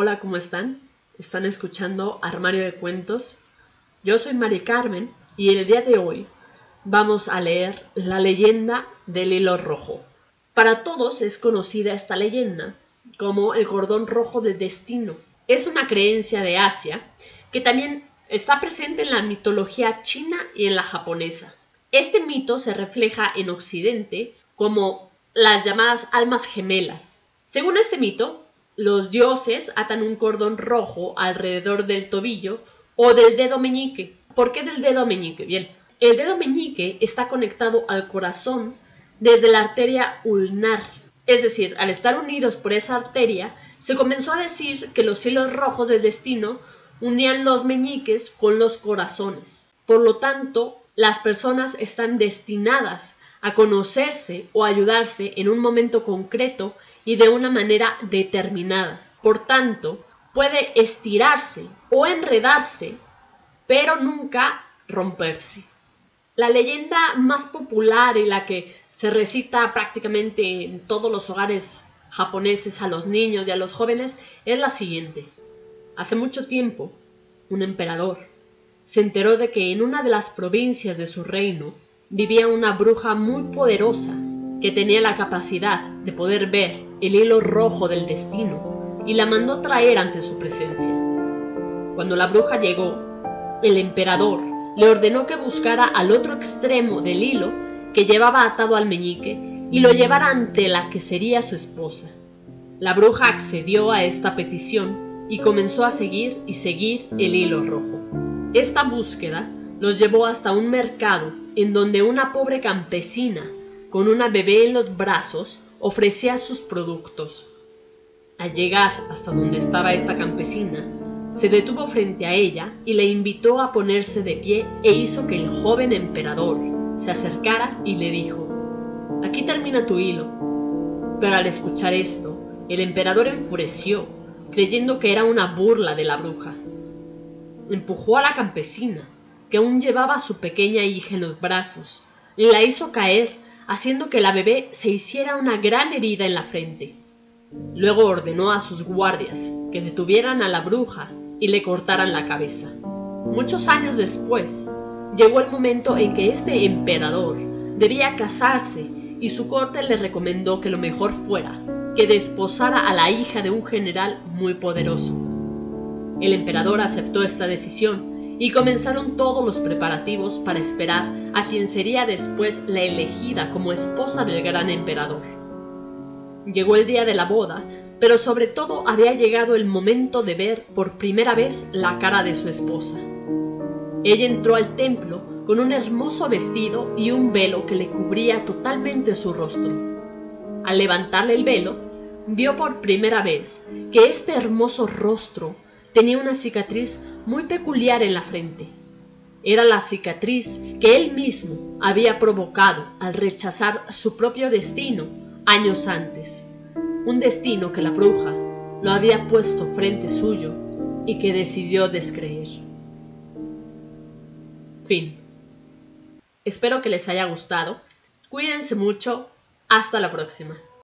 Hola, ¿cómo están? Están escuchando Armario de Cuentos. Yo soy Mari Carmen y el día de hoy vamos a leer la leyenda del hilo rojo. Para todos es conocida esta leyenda como el cordón rojo del destino. Es una creencia de Asia que también está presente en la mitología china y en la japonesa. Este mito se refleja en Occidente como las llamadas almas gemelas. Según este mito, los dioses atan un cordón rojo alrededor del tobillo o del dedo meñique. ¿Por qué del dedo meñique? Bien, el dedo meñique está conectado al corazón desde la arteria ulnar. Es decir, al estar unidos por esa arteria, se comenzó a decir que los hilos rojos del destino unían los meñiques con los corazones. Por lo tanto, las personas están destinadas a conocerse o ayudarse en un momento concreto y de una manera determinada. Por tanto, puede estirarse o enredarse, pero nunca romperse. La leyenda más popular y la que se recita prácticamente en todos los hogares japoneses a los niños y a los jóvenes es la siguiente. Hace mucho tiempo, un emperador se enteró de que en una de las provincias de su reino vivía una bruja muy poderosa que tenía la capacidad de poder ver el hilo rojo del destino y la mandó traer ante su presencia. Cuando la bruja llegó, el emperador le ordenó que buscara al otro extremo del hilo que llevaba atado al meñique y lo llevara ante la que sería su esposa. La bruja accedió a esta petición y comenzó a seguir y seguir el hilo rojo. Esta búsqueda los llevó hasta un mercado en donde una pobre campesina con una bebé en los brazos ofrecía sus productos. Al llegar hasta donde estaba esta campesina, se detuvo frente a ella y le invitó a ponerse de pie e hizo que el joven emperador se acercara y le dijo, Aquí termina tu hilo. Pero al escuchar esto, el emperador enfureció, creyendo que era una burla de la bruja. Empujó a la campesina, que aún llevaba a su pequeña hija en los brazos, y la hizo caer, haciendo que la bebé se hiciera una gran herida en la frente. Luego ordenó a sus guardias que detuvieran a la bruja y le cortaran la cabeza. Muchos años después, llegó el momento en que este emperador debía casarse y su corte le recomendó que lo mejor fuera que desposara a la hija de un general muy poderoso. El emperador aceptó esta decisión y comenzaron todos los preparativos para esperar a quien sería después la elegida como esposa del gran emperador. Llegó el día de la boda, pero sobre todo había llegado el momento de ver por primera vez la cara de su esposa. Ella entró al templo con un hermoso vestido y un velo que le cubría totalmente su rostro. Al levantarle el velo, vio por primera vez que este hermoso rostro tenía una cicatriz muy peculiar en la frente. Era la cicatriz que él mismo había provocado al rechazar su propio destino años antes, un destino que la bruja lo había puesto frente suyo y que decidió descreer. Fin. Espero que les haya gustado. Cuídense mucho. Hasta la próxima.